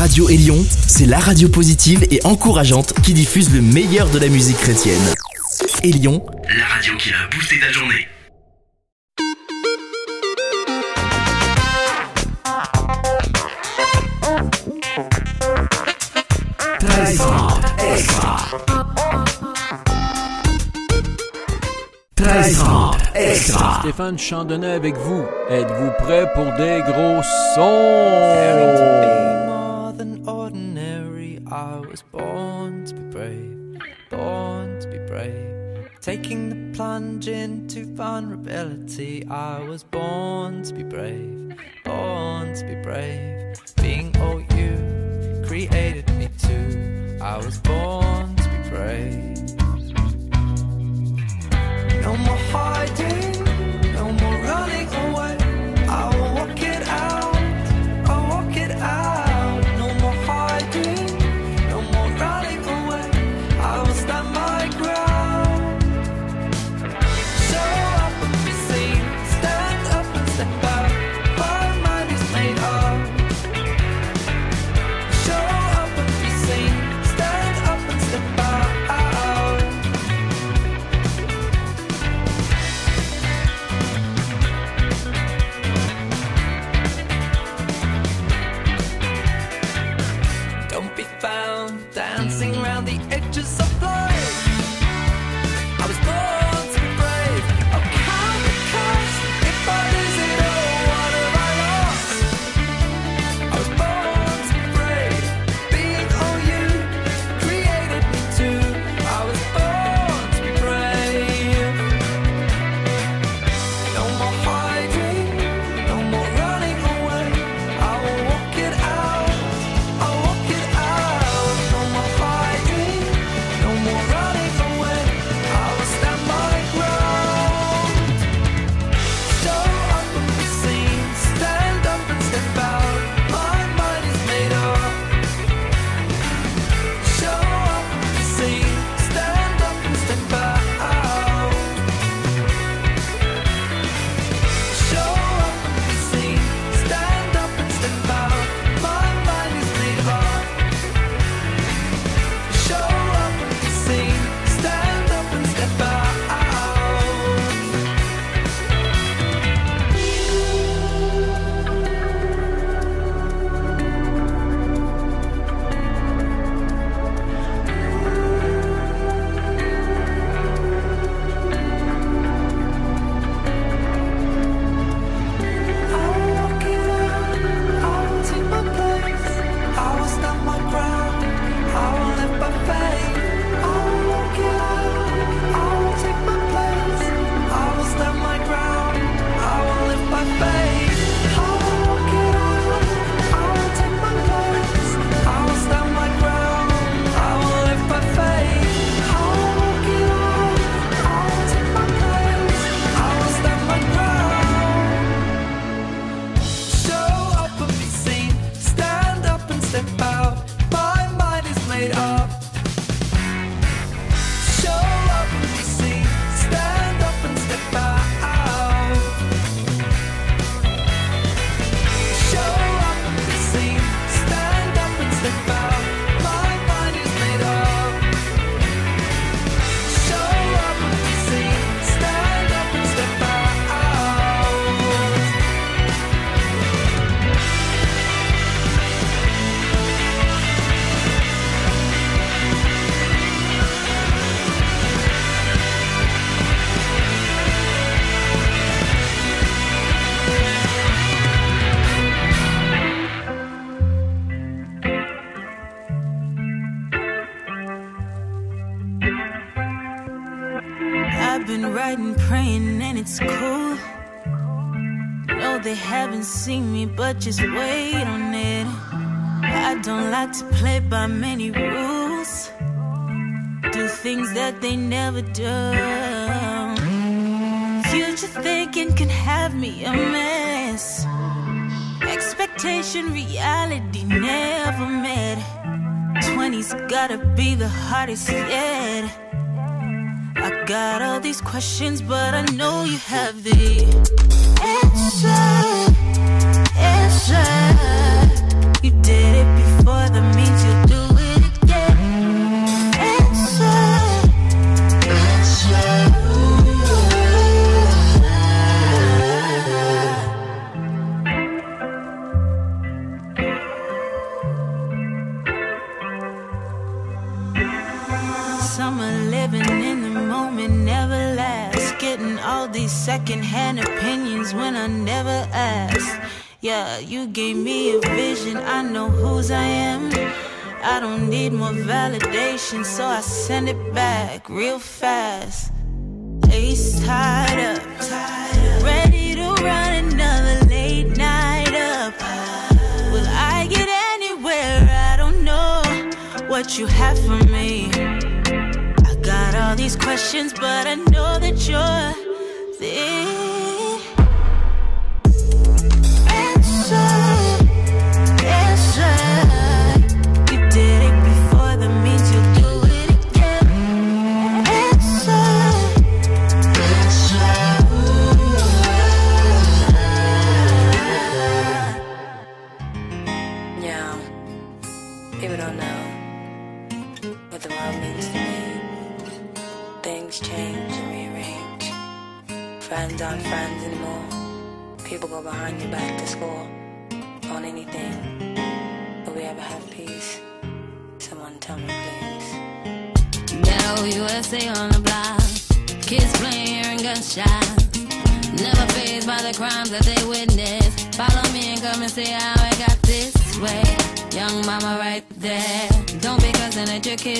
Radio Élion, c'est la radio positive et encourageante qui diffuse le meilleur de la musique chrétienne. Élion, la radio qui a boosté ta journée. Extra. Stéphane Chandonnet avec vous. Êtes-vous prêt pour des gros sons? than ordinary. I was born to be brave, born to be brave. Taking the plunge into vulnerability. I was born to be brave, born to be brave. Being all you created me to. I was born to be brave. No more hiding. see me, but just wait on it. I don't like to play by many rules, do things that they never do. Future thinking can have me a mess. Expectation, reality never met. 20's gotta be the hardest yet. I got all these questions, but I know you have the answer sunshine. You did it before the means you I don't need more validation, so I send it back real fast. Ace tied up, ready to run another late night up. Will I get anywhere? I don't know what you have for me. I got all these questions, but I know that you're there.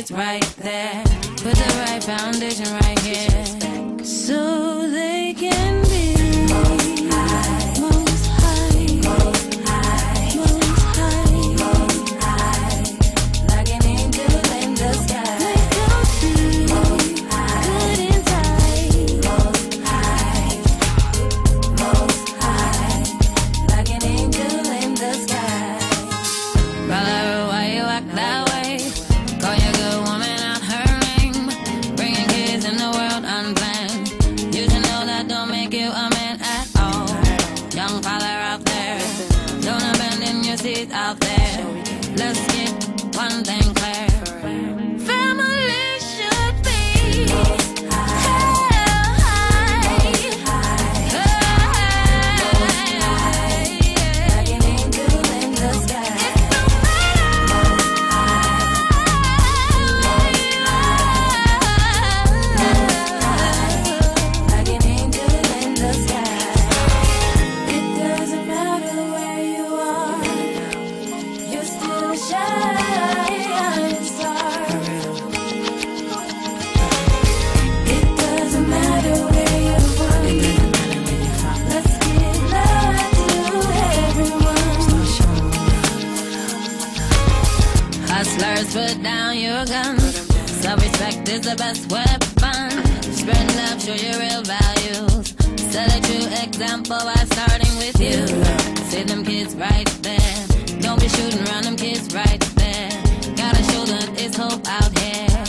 it's right there. Put the right foundation right down your gun. Self-respect is the best weapon. Spread love, show your real values. Set a true example by starting with you. See them kids right there. Don't be shooting around them kids right there. Gotta show them it's hope out here.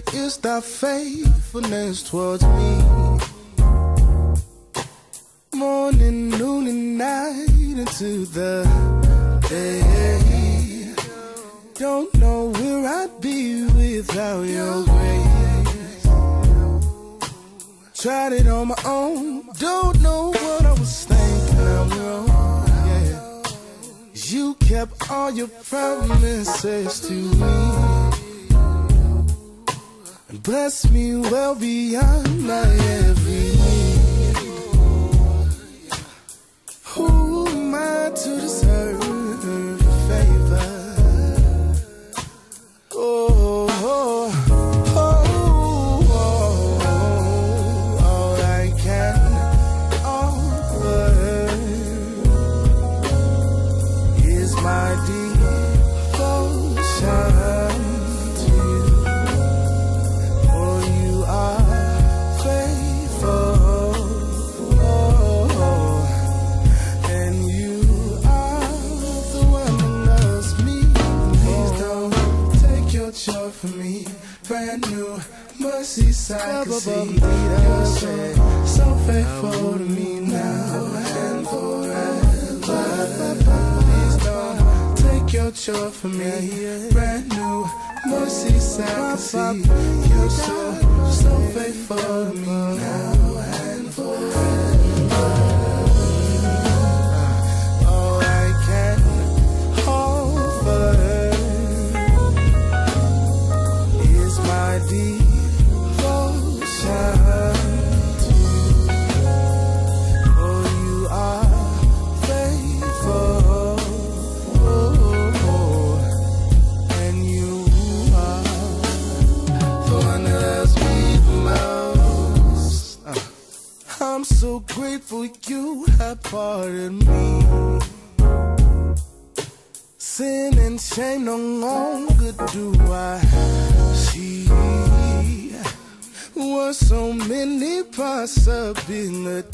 great is thy faithfulness towards me. Morning, noon, and night into the day. Don't know where I'd be without your grace. Tried it on my own, don't know what I was thinking. I'm wrong. Yeah. You kept all your promises to me. And blessed me well beyond my every need. Who am I to deserve your favor? Oh, oh, oh, all I can offer is my devotion from me. Brand new mercy I can see. You're so, so faithful to me now and forever. Please don't take your joy from me. Brand new mercy I can see. You're so, so faithful to me now you have pardoned me. Sin and shame no longer do I see. Were so many possibilities.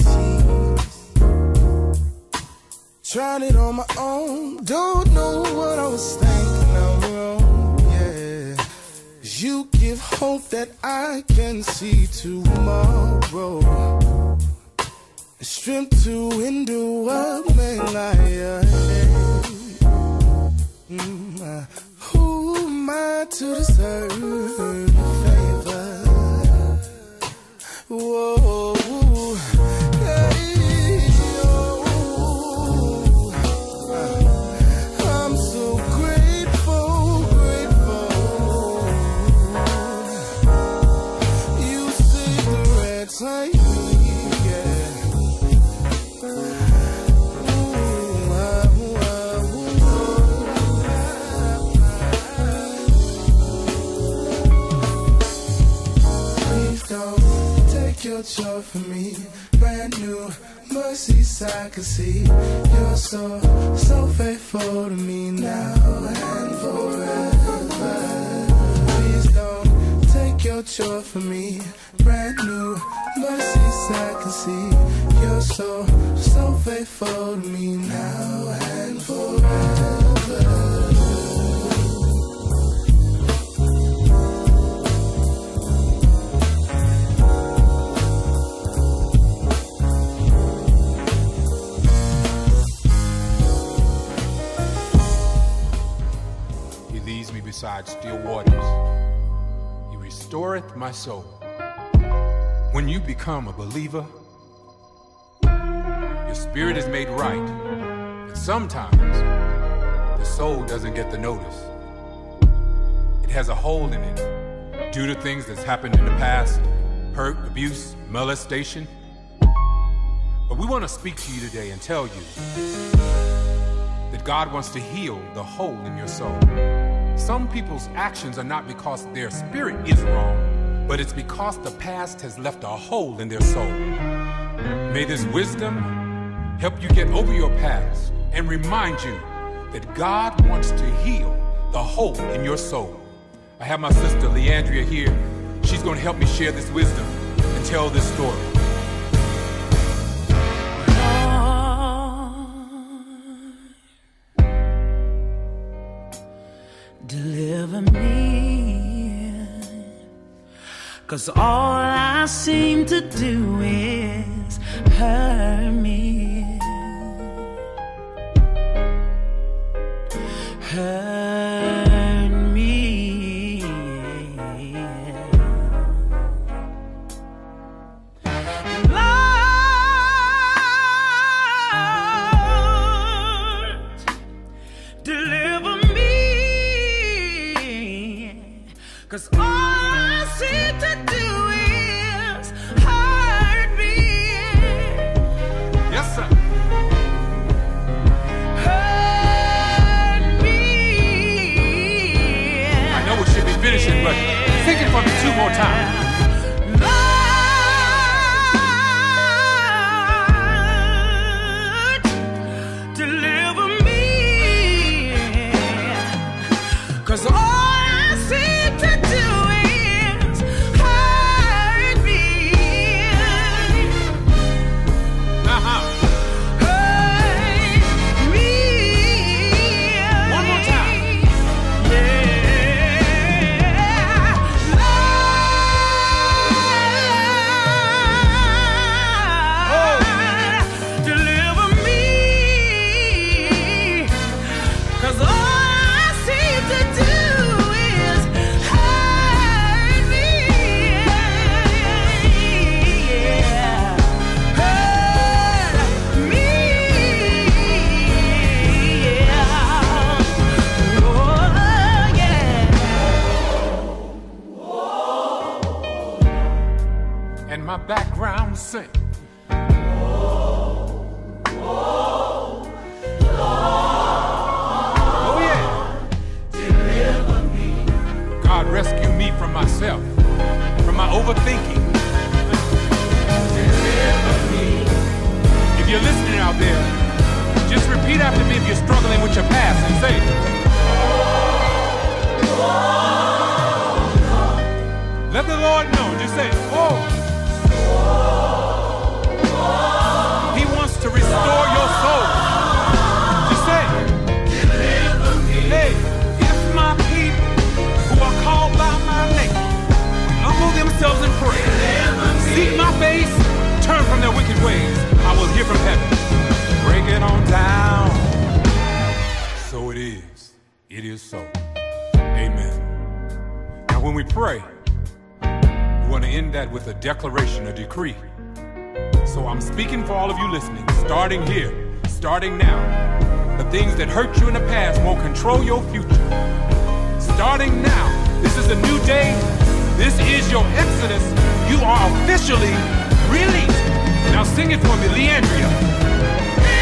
Tried it on my own, don't know what I was thinking. I'm wrong, yeah. You give hope that I can see tomorrow. Strength to endure what may lie ahead. Mm, uh, Who am I to deserve your favor? Whoa, joy from me. Brand new mercies I can see. You're so, so faithful to me leads me beside still waters. He restoreth my soul. When you become a believer, your spirit is made right. But sometimes the soul doesn't get the notice. It has a hole in it due to things that's happened in the past hurt, abuse, molestation. But we want to speak to you today and tell you that God wants to heal the hole in your soul. Some people's actions are not because their spirit is wrong, but it's because the past has left a hole in their soul. May this wisdom help you get over your past and remind you that God wants to heal the hole in your soul. I have my sister Leandria here. She's going to help me share this wisdom and tell this story. Deliver me. Cause all I seem to do is hurt me. seem to do. God rescue me from myself, from my overthinking. If you're listening out there, just repeat after me if you're struggling with your past and say, Let the Lord know. Just say, Oh. He wants to restore your face, turn from their wicked ways, I will hear from heaven. Break it on down. So it is. It is so. Amen. Now, when we pray, we want to end that with a declaration, a decree. So I'm speaking for all of you listening, starting here, starting now. The things that hurt you in the past won't control your future. Starting now, this is a new your exodus. You are officially released. Now sing it for me, Leandria.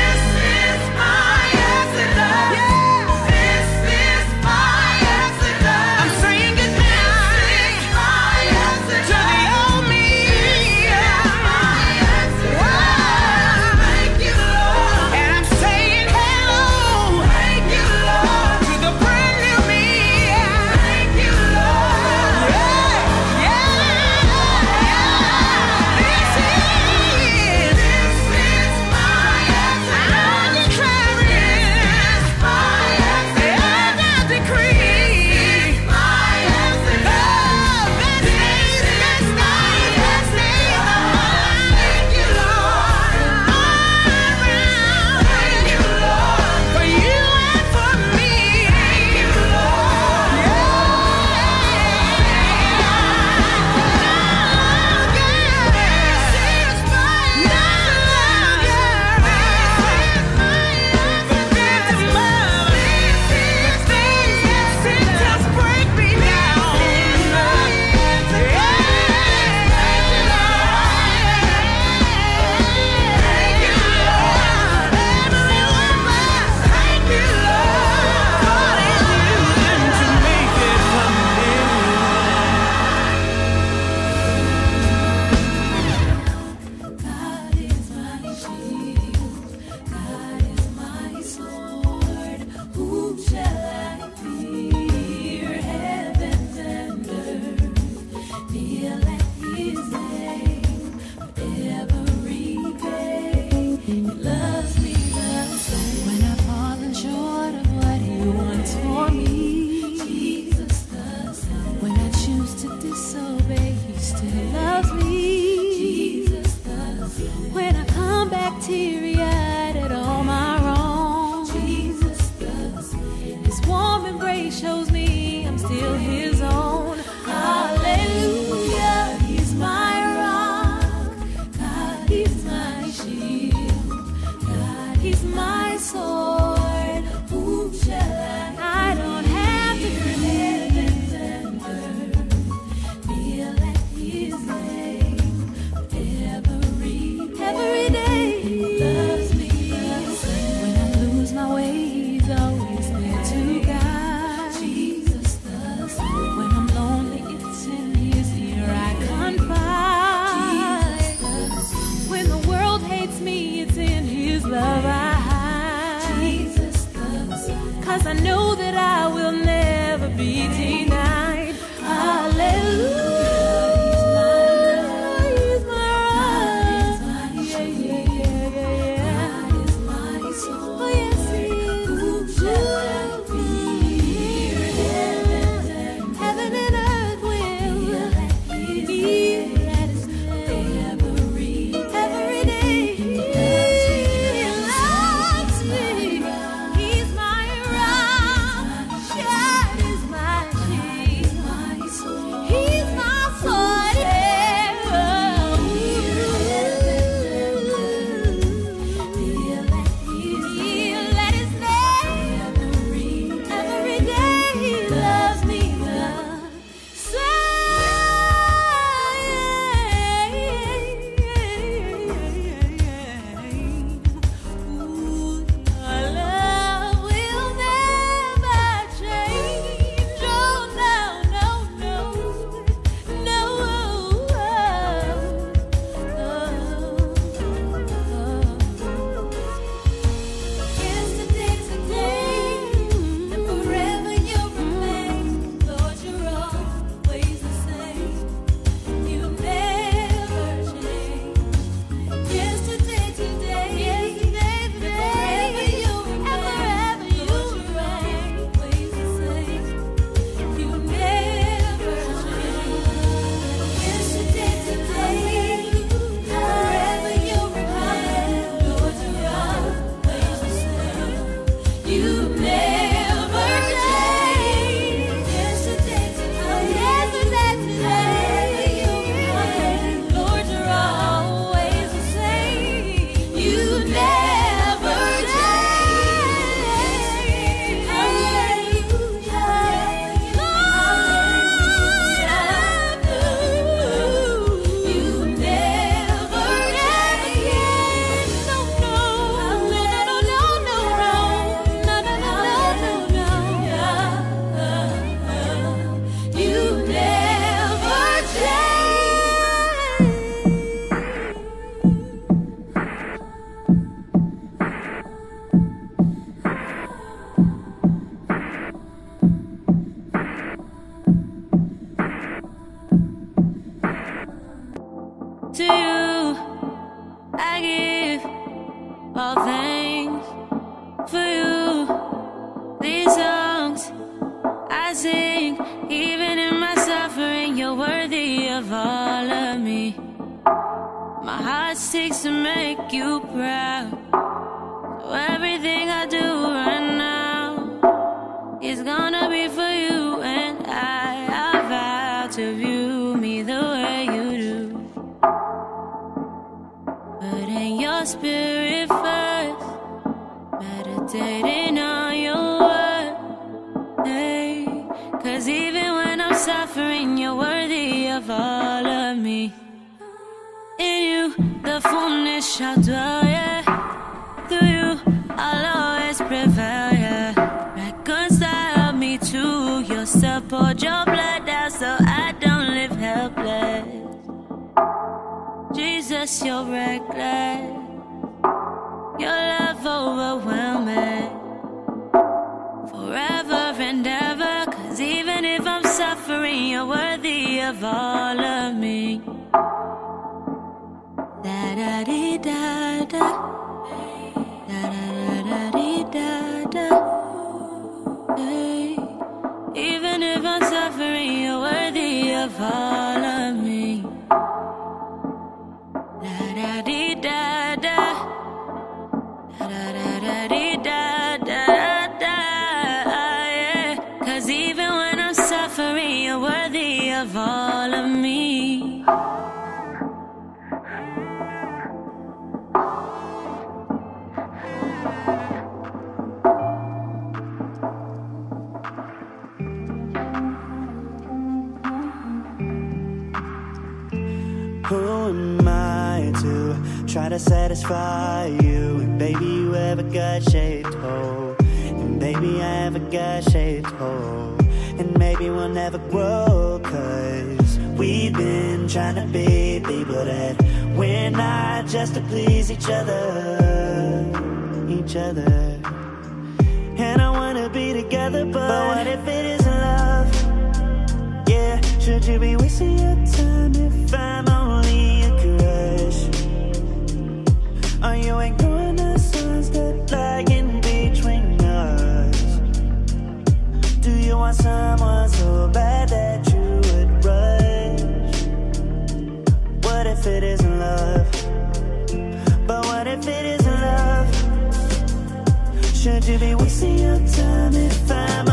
Putting your spirit first, meditating on your word. Hey, Cause even when I'm suffering, you're worthy of all of me. In you, the fullness shall dwell, Jesus, you're reckless. Your love overwhelming. Forever and ever, cause even if I'm suffering, you're worthy of all of me. Da da dee da. Da Da satisfy you? And baby, you have a gut shaped hole. And baby, I have a gut shaped hole. And maybe we'll never grow, cause we've been trying to be people that we're not just to please each other. Each other. And I wanna be together, but, but what if it isn't love? Yeah, should you be wasting your time if I'm only a crush? Are you ignoring the lie in between us? Do you want someone so bad that you would rush? What if it isn't love? But what if it isn't love? Should you be wasting your time if I'm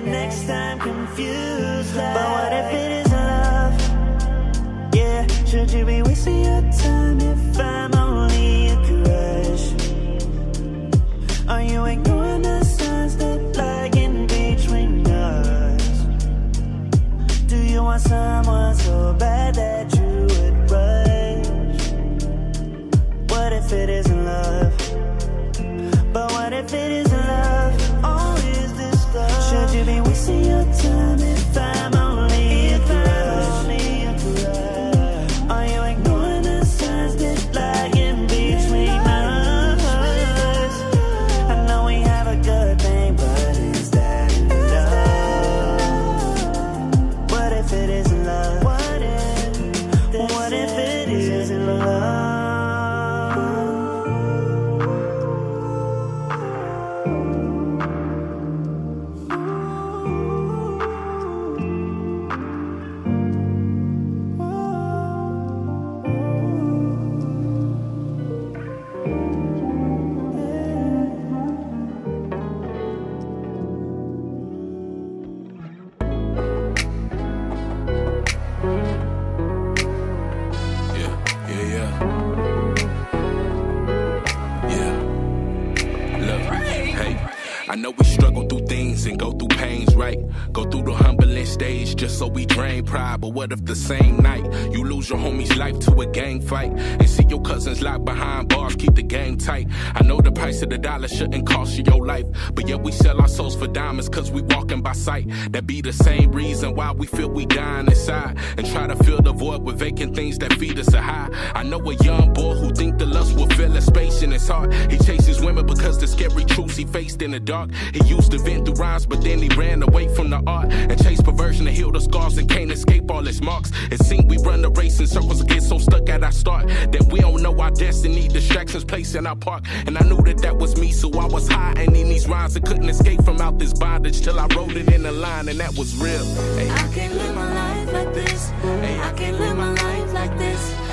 the next time confused. Like, but what if it isn't love? Yeah, should you be wasting your time if I'm just so we drain pride. But what if the same night you lose your homie's life to a gang fight and see your cousins locked behind bars, keep the game tight? I know the price of the dollar shouldn't cost you your life, but yet we sell our souls for diamonds cause we walking by sight. That be the same reason why we feel we dying inside and try to fill the void with vacant things that feed us a high. I know a young boy who think the lust will fill a space in his heart. He chases women because the scary truths he faced in the dark. He used to vent through rhymes, but then he ran away from the art and chased perversion to heal the scars and can't escape all his marks. It seemed we run the race in circles and get so stuck at our start that we don't know our destiny. Distractions placed in our park, and I knew that that was me, so I was high and in these rhymes and couldn't escape from out this bondage till I wrote it in the line, and that was real. Hey. I can't live my life like this. Hey. I can't live my life like this.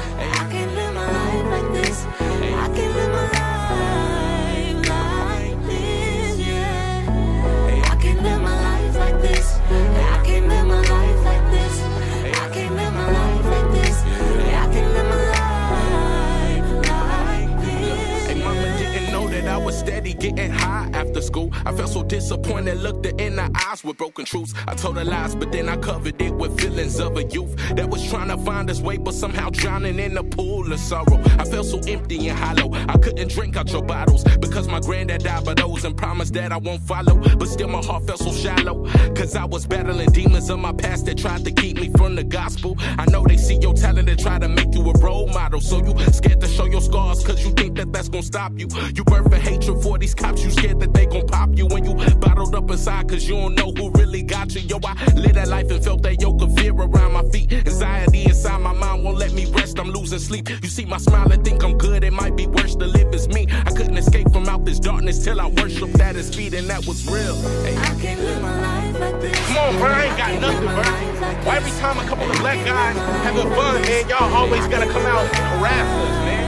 Was steady getting high after school. I felt so disappointed, looked her in the eyes with broken truths. I told her lies, but then I covered it with feelings of a youth that was trying to find its way, but somehow drowning in a pool of sorrow. I felt so empty and hollow. I couldn't drink out your bottles because my granddad died by those and promised that I won't follow. But still, my heart felt so shallow. Cause I was battling demons of my past that tried to keep me from the gospel. I know they see your talent and try to make you a role model. So you scared to show your scars cause you think that that's gonna stop you. You birth a hatred for these cops. You scared that they gon' pop you when you bottled up inside cause you don't know who really got you. Yo, I lived that life and felt that yoke of fear around my feet. Anxiety inside my mind won't let me rest. I'm losing sleep. You see my smile and think I'm good. It might be worse to live as me. I couldn't escape from out this darkness till I worshiped at his feet and that was real. Hey. I can't live my life like this. Come on, bro, I ain't got nothing, bro. Why every time a couple of black guys having fun, man, y'all always gotta come out and harass us, man.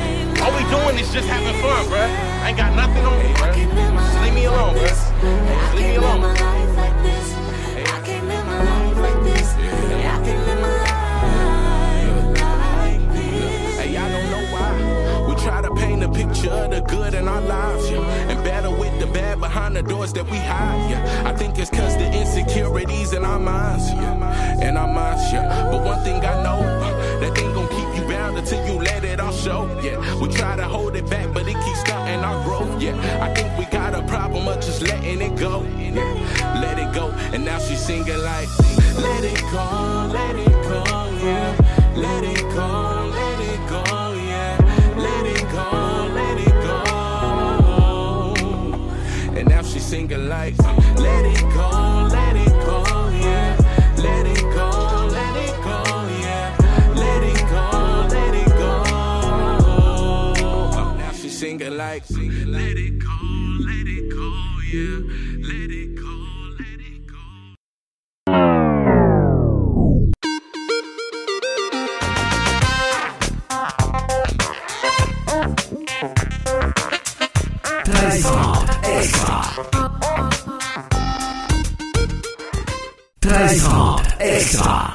All we doing is just having fun, bro. I ain't got nothing on me, bro. Just leave me alone, bro. Just leave me alone. Hey, I don't know why. We try to paint a picture of the good in our lives, yeah. And battle with the bad behind the doors that we hide, yeah. I think it's cause the insecurities in our minds, yeah. In our minds, yeah. But one thing I know, yeah. We try to hold it back, but it keeps stunting our growth, yeah. I think we got a problem of just letting it go, yeah. Let it go, and now she's singing like, let it go, let it go, yeah. Let it go, let it go, yeah. Let it go, let it go. And now she's singing like, let it go, she's singing like, let it go, let it go, yeah. Let it go, let it go. Trahison extra. Trahison extra.